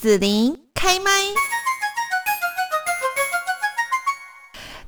紫琳开麦。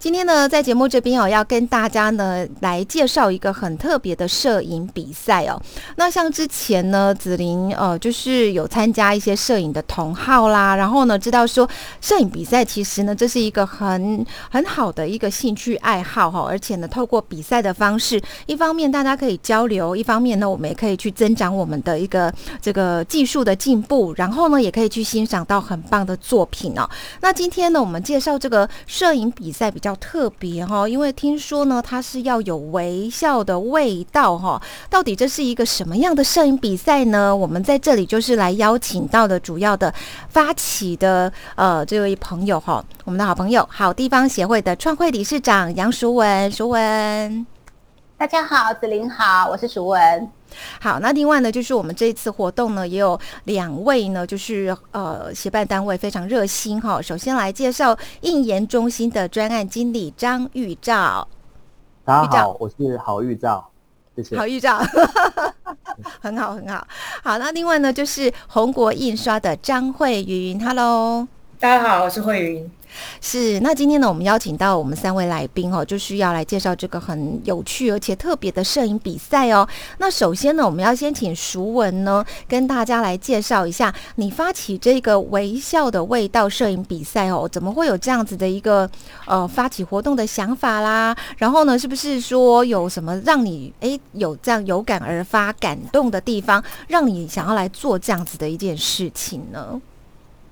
今天呢，在节目这边哦，要跟大家呢来介绍一个很特别的摄影比赛哦。那像之前呢，子琳呃，就是有参加一些摄影的同好啦，然后呢，知道说摄影比赛其实呢，这是一个很很好的一个兴趣爱好哈。而且呢，透过比赛的方式，一方面大家可以交流，一方面呢，我们也可以去增长我们的一个这个技术的进步，然后呢，也可以去欣赏到很棒的作品哦。那今天呢，我们介绍这个摄影比赛比较。特别哈，因为听说呢，它是要有微笑的味道哈。到底这是一个什么样的摄影比赛呢？我们在这里就是来邀请到的主要的发起的呃这位朋友哈，我们的好朋友好地方协会的创会理事长杨淑文，淑文，大家好，子玲好，我是淑文。好，那另外呢，就是我们这一次活动呢，也有两位呢，就是呃协办单位非常热心哈。首先来介绍应研中心的专案经理张玉照，大家好，我是郝玉照，谢谢。郝玉照，很好很好。好，那另外呢，就是红国印刷的张慧云，Hello，大家好，我是慧云。是，那今天呢，我们邀请到我们三位来宾哦，就是要来介绍这个很有趣而且特别的摄影比赛哦。那首先呢，我们要先请熟文呢，跟大家来介绍一下，你发起这个微笑的味道摄影比赛哦，怎么会有这样子的一个呃发起活动的想法啦？然后呢，是不是说有什么让你哎有这样有感而发、感动的地方，让你想要来做这样子的一件事情呢？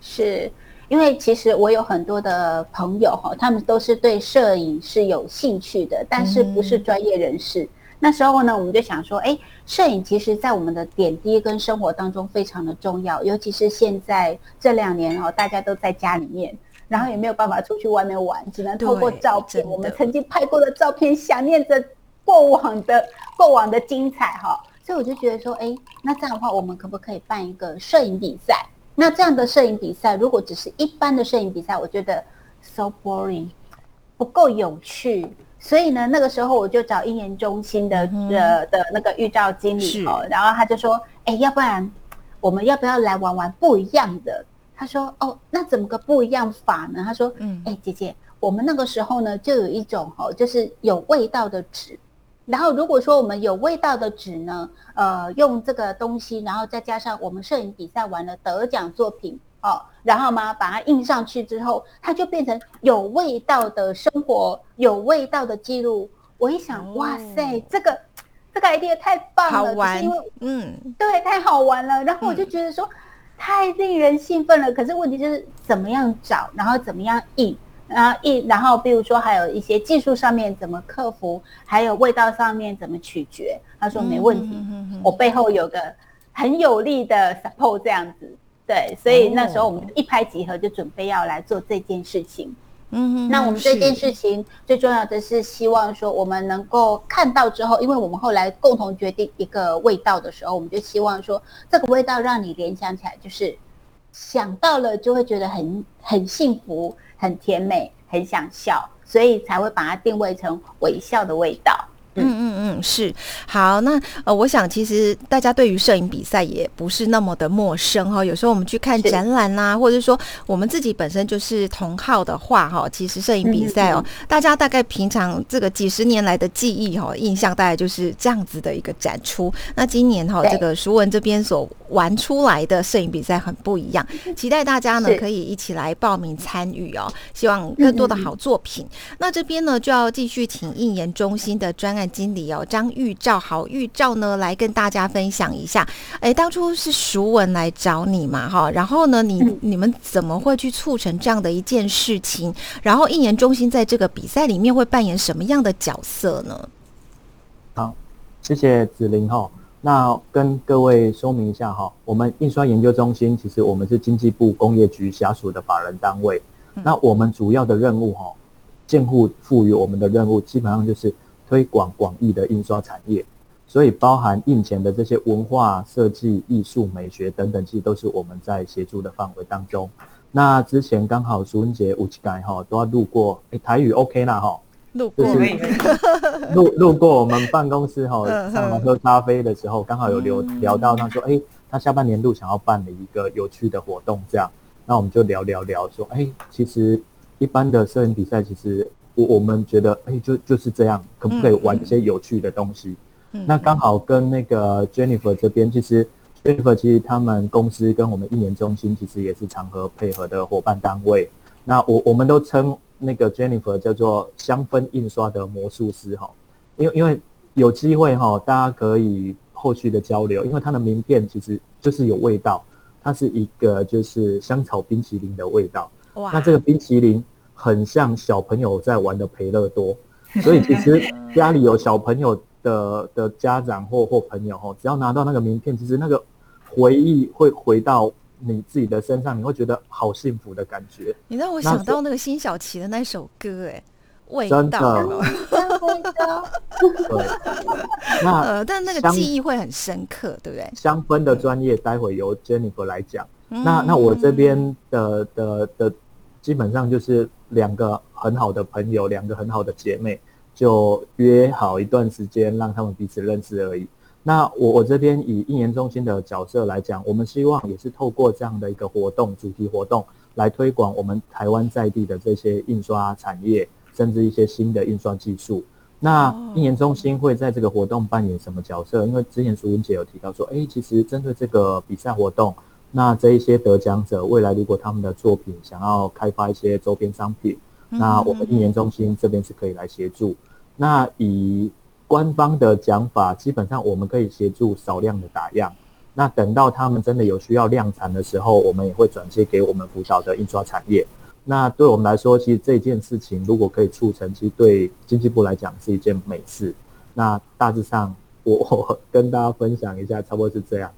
是。因为其实我有很多的朋友哈，他们都是对摄影是有兴趣的，但是不是专业人士。那时候呢，我们就想说，哎，摄影其实在我们的点滴跟生活当中非常的重要，尤其是现在这两年哦，大家都在家里面，然后也没有办法出去外面玩，只能透过照片，我们曾经拍过的照片，想念着过往的过往的精彩哈。所以我就觉得说，哎，那这样的话，我们可不可以办一个摄影比赛？那这样的摄影比赛，如果只是一般的摄影比赛，我觉得 so boring，不够有趣。所以呢，那个时候我就找应研中心的的的那个预兆经理哦，然后他就说：“哎，要不然我们要不要来玩玩不一样的？”他说：“哦，那怎么个不一样法呢？”他说：“嗯，哎，姐姐，我们那个时候呢，就有一种哦，就是有味道的纸。”然后，如果说我们有味道的纸呢，呃，用这个东西，然后再加上我们摄影比赛完了得奖作品哦，然后嘛把它印上去之后，它就变成有味道的生活，有味道的记录。我一想，哇塞，这个这个 idea 太棒了，好玩，因为嗯，对，太好玩了。然后我就觉得说，太令人兴奋了。可是问题就是怎么样找，然后怎么样印。然后一，然后比如说还有一些技术上面怎么克服，还有味道上面怎么取决。他说没问题，我背后有个很有力的 support 这样子。对，所以那时候我们一拍即合，就准备要来做这件事情。嗯哼，那我们这件事情最重要的是希望说我们能够看到之后，因为我们后来共同决定一个味道的时候，我们就希望说这个味道让你联想起来，就是想到了就会觉得很很幸福。很甜美，很想笑，所以才会把它定位成微笑的味道。嗯嗯嗯，是好。那呃，我想其实大家对于摄影比赛也不是那么的陌生哈。有时候我们去看展览呐，或者说我们自己本身就是同号的话哈，其实摄影比赛哦，大家大概平常这个几十年来的记忆哈，印象大概就是这样子的一个展出。那今年哈，这个熟文这边所玩出来的摄影比赛很不一样，期待大家呢可以一起来报名参与哦。希望更多的好作品。那这边呢就要继续请应研中心的专案。经理哦，张玉照，好玉照呢，来跟大家分享一下。哎，当初是熟文来找你嘛，哈，然后呢，你你们怎么会去促成这样的一件事情？然后应研中心在这个比赛里面会扮演什么样的角色呢？好，谢谢子玲哈。那跟各位说明一下哈，我们印刷研究中心其实我们是经济部工业局下属的法人单位。那我们主要的任务哈，建户赋予我们的任务基本上就是。推广广义的印刷产业，所以包含印前的这些文化、设计、艺术、美学等等，其实都是我们在协助的范围当中。那之前刚好淑文杰五七改哈都要路过，哎，台语 OK 啦哈，路过，路路过我们办公室哈，上来喝咖啡的时候，刚好有聊聊到，他说，哎，他下半年度想要办的一个有趣的活动，这样，那我们就聊聊聊，说，哎，其实一般的摄影比赛，其实我我们觉得，哎，就就是这样，可不可以玩一些有趣的东西？那刚好跟那个 Jennifer 这边，其实 Jennifer 其实他们公司跟我们一年中心其实也是常合配合的伙伴单位。那我我们都称那个 Jennifer 叫做香氛印刷的魔术师哈，因为因为有机会哈，大家可以后续的交流，因为它的名片其实就是有味道，它是一个就是香草冰淇淋的味道。哇！那这个冰淇淋很像小朋友在玩的培乐多，所以其实家里有小朋友。的的家长或或朋友哦，只要拿到那个名片，其实那个回忆会回到你自己的身上，你会觉得好幸福的感觉。你让我想到那个辛晓琪的那首歌，哎，味道，对，那呃，但那个记忆会很深刻，对不对？香氛的专业，待会由 Jennifer 来讲。那那我这边的的的，基本上就是两个很好的朋友，两个很好的姐妹。就约好一段时间，让他们彼此认识而已。那我我这边以应研中心的角色来讲，我们希望也是透过这样的一个活动，主题活动来推广我们台湾在地的这些印刷产业，甚至一些新的印刷技术。那应研中心会在这个活动扮演什么角色？因为之前淑文姐有提到说，哎，其实针对这个比赛活动，那这一些得奖者未来如果他们的作品想要开发一些周边商品，那我们一年中心这边是可以来协助。那以官方的讲法，基本上我们可以协助少量的打样。那等到他们真的有需要量产的时候，我们也会转接给我们辅导的印刷产业。那对我们来说，其实这件事情如果可以促成，其实对经济部来讲是一件美事。那大致上，我 跟大家分享一下，差不多是这样。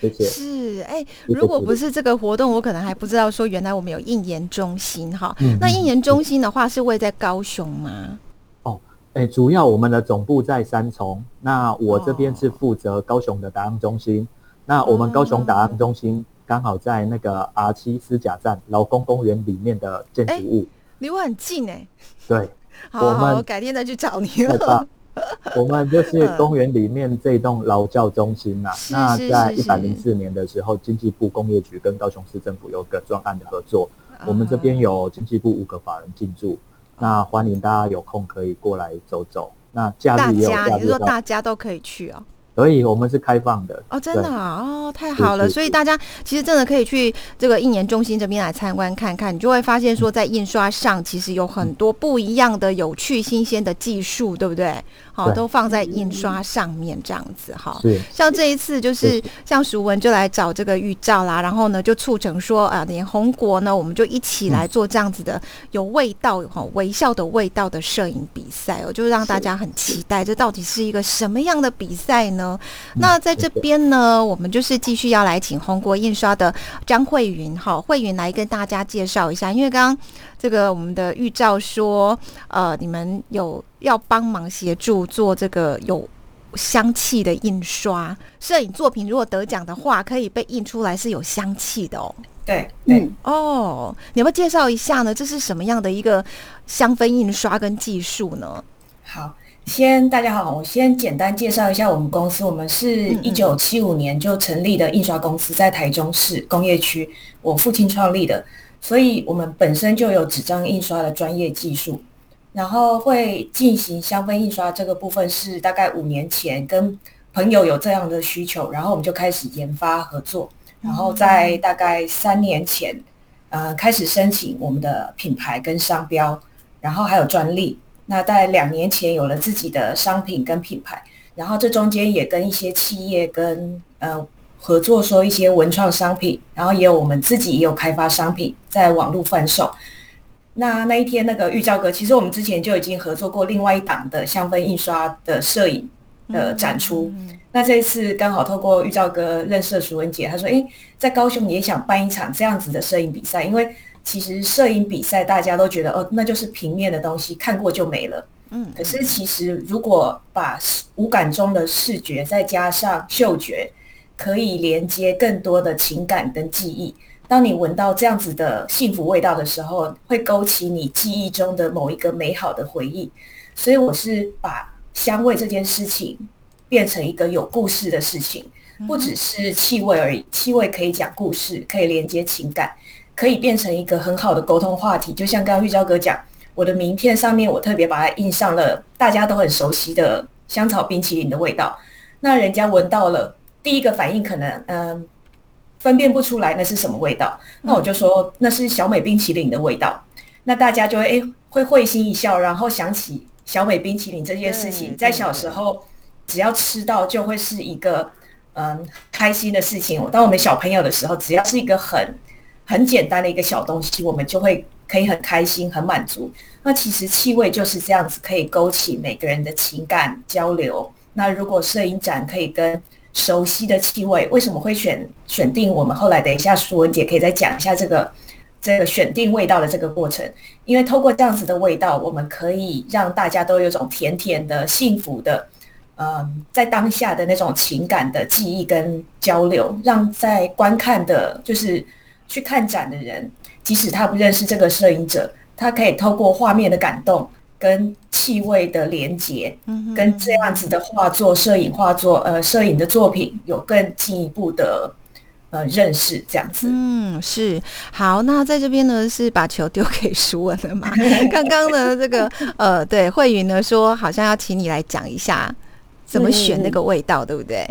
谢谢。是，哎，如果不是这个活动，我可能还不知道说原来我们有印研中心哈。那印研中心的话是位在高雄吗？哦哎，主要我们的总部在三重，那我这边是负责高雄的答案中心。那我们高雄答案中心刚好在那个 R 七私甲站劳工公园里面的建筑物，离我很近哎。对，我们改天再去找你了。我们就是公园里面这栋劳教中心呐。那在一百零四年的时候，经济部工业局跟高雄市政府有个专案的合作，我们这边有经济部五个法人进驻。那欢迎大家有空可以过来走走。那假日也有假日，你说大家都可以去哦。所以我们是开放的哦，真的啊，哦，太好了，所以大家其实真的可以去这个印研中心这边来参观看看，你就会发现说，在印刷上其实有很多不一样的、有趣、新鲜的技术，对不对？好，都放在印刷上面这样子哈。像这一次就是像熟文就来找这个预兆啦，然后呢就促成说啊，连红国呢，我们就一起来做这样子的有味道哈、微笑的味道的摄影比赛哦，就让大家很期待，这到底是一个什么样的比赛呢？那在这边呢，我们就是继续要来请红国印刷的张慧云，哈，慧云来跟大家介绍一下。因为刚刚这个我们的预兆说，呃，你们有要帮忙协助做这个有香气的印刷摄影作品，如果得奖的话，可以被印出来是有香气的哦。对，嗯，哦，你要不要介绍一下呢？这是什么样的一个香氛印刷跟技术呢？好。先，大家好，我先简单介绍一下我们公司。我们是一九七五年就成立的印刷公司，在台中市工业区，我父亲创立的，所以我们本身就有纸张印刷的专业技术。然后会进行香氛印刷这个部分是大概五年前跟朋友有这样的需求，然后我们就开始研发合作。然后在大概三年前，呃，开始申请我们的品牌跟商标，然后还有专利。那在两年前有了自己的商品跟品牌，然后这中间也跟一些企业跟呃合作，说一些文创商品，然后也有我们自己也有开发商品在网络贩售。那那一天那个玉照哥，其实我们之前就已经合作过另外一档的香氛印刷的摄影的展出。那这一次刚好透过玉照哥认识了楚文杰，他说：“诶，在高雄也想办一场这样子的摄影比赛，因为。”其实摄影比赛大家都觉得哦，那就是平面的东西，看过就没了。嗯，可是其实如果把五感中的视觉再加上嗅觉，可以连接更多的情感跟记忆。当你闻到这样子的幸福味道的时候，会勾起你记忆中的某一个美好的回忆。所以我是把香味这件事情变成一个有故事的事情。不只是气味而已，气味可以讲故事，可以连接情感，可以变成一个很好的沟通话题。就像刚刚玉娇哥讲，我的名片上面我特别把它印上了大家都很熟悉的香草冰淇淋的味道，那人家闻到了，第一个反应可能嗯分辨不出来那是什么味道，那我就说那是小美冰淇淋的味道，那大家就会诶会会心一笑，然后想起小美冰淇淋这件事情，在小时候只要吃到就会是一个。嗯，开心的事情。当我们小朋友的时候，只要是一个很很简单的一个小东西，我们就会可以很开心、很满足。那其实气味就是这样子，可以勾起每个人的情感交流。那如果摄影展可以跟熟悉的气味，为什么会选选定？我们后来等一下，舒文姐可以再讲一下这个这个选定味道的这个过程。因为透过这样子的味道，我们可以让大家都有种甜甜的、幸福的。嗯，在当下的那种情感的记忆跟交流，让在观看的，就是去看展的人，即使他不认识这个摄影者，他可以透过画面的感动跟气味的连接，跟这样子的画作、摄影画作，呃，摄影的作品有更进一步的呃认识，这样子。嗯，是好。那在这边呢，是把球丢给舒文了嘛？刚刚呢，这个呃，对慧云呢说，好像要请你来讲一下。怎么选那个味道，对不对？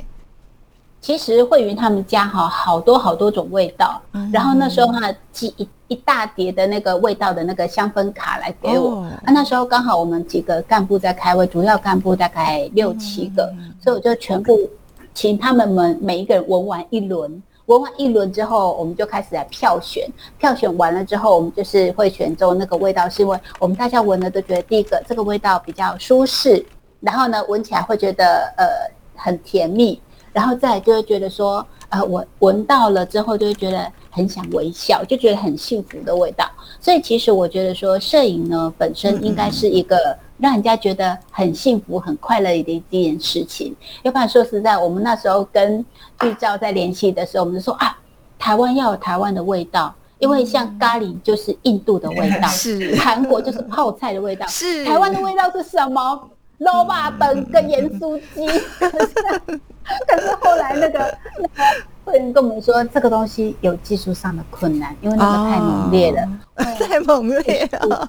其实惠云他们家哈好多好多种味道，然后那时候哈寄一一大叠的那个味道的那个香氛卡来给我。啊，那时候刚好我们几个干部在开会，主要干部大概六七个，所以我就全部请他们们每一个人闻完一轮，闻完一轮之后，我们就开始来票选。票选完了之后，我们就是会选中那个味道，是因为我们大家闻了都觉得第一个这个味道比较舒适。然后呢，闻起来会觉得呃很甜蜜，然后再就会觉得说，呃，我闻到了之后就会觉得很想微笑，就觉得很幸福的味道。所以其实我觉得说，摄影呢本身应该是一个让人家觉得很幸福、很快乐的一件事情。要不然说实在，我们那时候跟剧照在联系的时候，我们就说啊，台湾要有台湾的味道，因为像咖喱就是印度的味道，是韩国就是泡菜的味道，是台湾的味道是什么？肉霸本跟盐酥鸡，可 是可是后来那个那个会员跟我们说，这个东西有技术上的困难，因为那个太猛烈了，太猛烈了，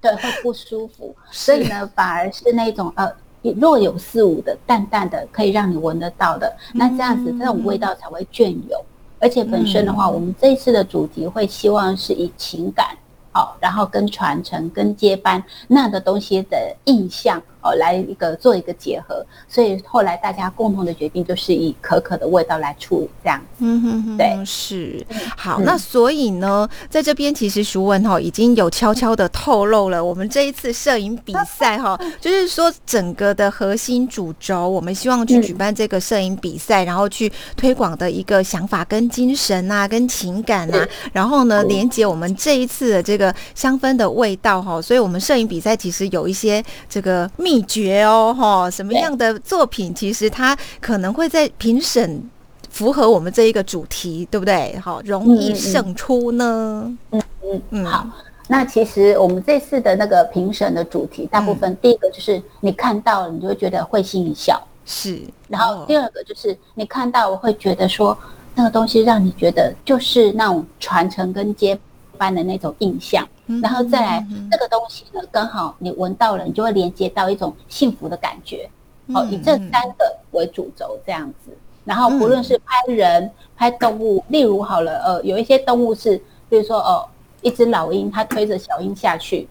对，会不舒服。所以呢，反而是那种呃若有似无的淡淡的，可以让你闻得到的，那这样子这种味道才会隽永。而且本身的话，我们这一次的主题会希望是以情感。好，然后跟传承、跟接班那个东西的印象哦，来一个做一个结合，所以后来大家共同的决定就是以可可的味道来处理，这样。嗯哼哼，对，是。好，那所以呢，在这边其实熟文哈已经有悄悄的透露了，我们这一次摄影比赛哈，就是说整个的核心主轴，我们希望去举办这个摄影比赛，然后去推广的一个想法跟精神啊，跟情感啊，然后呢，连接我们这一次的这个。香氛的味道哈，所以我们摄影比赛其实有一些这个秘诀哦哈，什么样的作品其实它可能会在评审符合我们这一个主题，对不对？好，容易胜出呢。嗯嗯嗯。好，那其实我们这次的那个评审的主题，大部分第一个就是你看到了，你就会觉得会心一笑，是。然后第二个就是你看到，我会觉得说那个东西让你觉得就是那种传承跟接。班的那种印象，然后再来这个东西呢，刚好你闻到了，你就会连接到一种幸福的感觉。哦，以这三个为主轴这样子，然后不论是拍人、拍动物，例如好了，呃，有一些动物是，比如说哦，一只老鹰，它推着小鹰下去。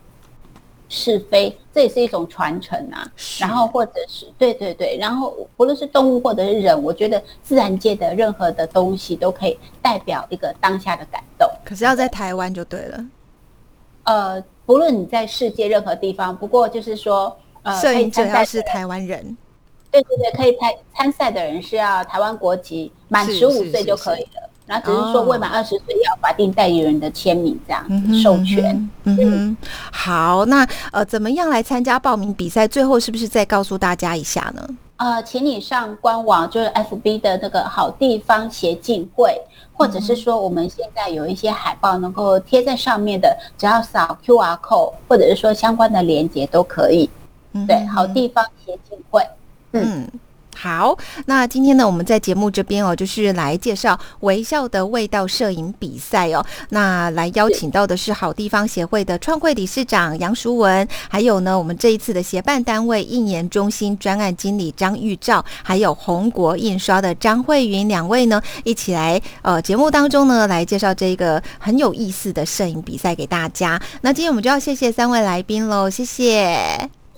是非，这也是一种传承啊。然后或者是对对对，然后不论是动物或者是人，我觉得自然界的任何的东西都可以代表一个当下的感动。可是要在台湾就对了。呃，不论你在世界任何地方，不过就是说，呃，摄影者要是台湾人，对对对，可以参参赛的人是要台湾国籍，满十五岁就可以了。然后只是说未满二十岁要法定代理人的签名这样授权。嗯，好，那呃，怎么样来参加报名比赛？最后是不是再告诉大家一下呢？呃，请你上官网，就是 FB 的那个好地方协进会，或者是说我们现在有一些海报能够贴在上面的，只要扫 QR code，或者是说相关的链接都可以。对，好地方协进会。嗯。好，那今天呢，我们在节目这边哦，就是来介绍微笑的味道摄影比赛哦。那来邀请到的是好地方协会的创会理事长杨淑文，还有呢，我们这一次的协办单位印研中心专案经理张玉照，还有红国印刷的张慧云两位呢，一起来呃节目当中呢来介绍这个很有意思的摄影比赛给大家。那今天我们就要谢谢三位来宾喽，谢谢。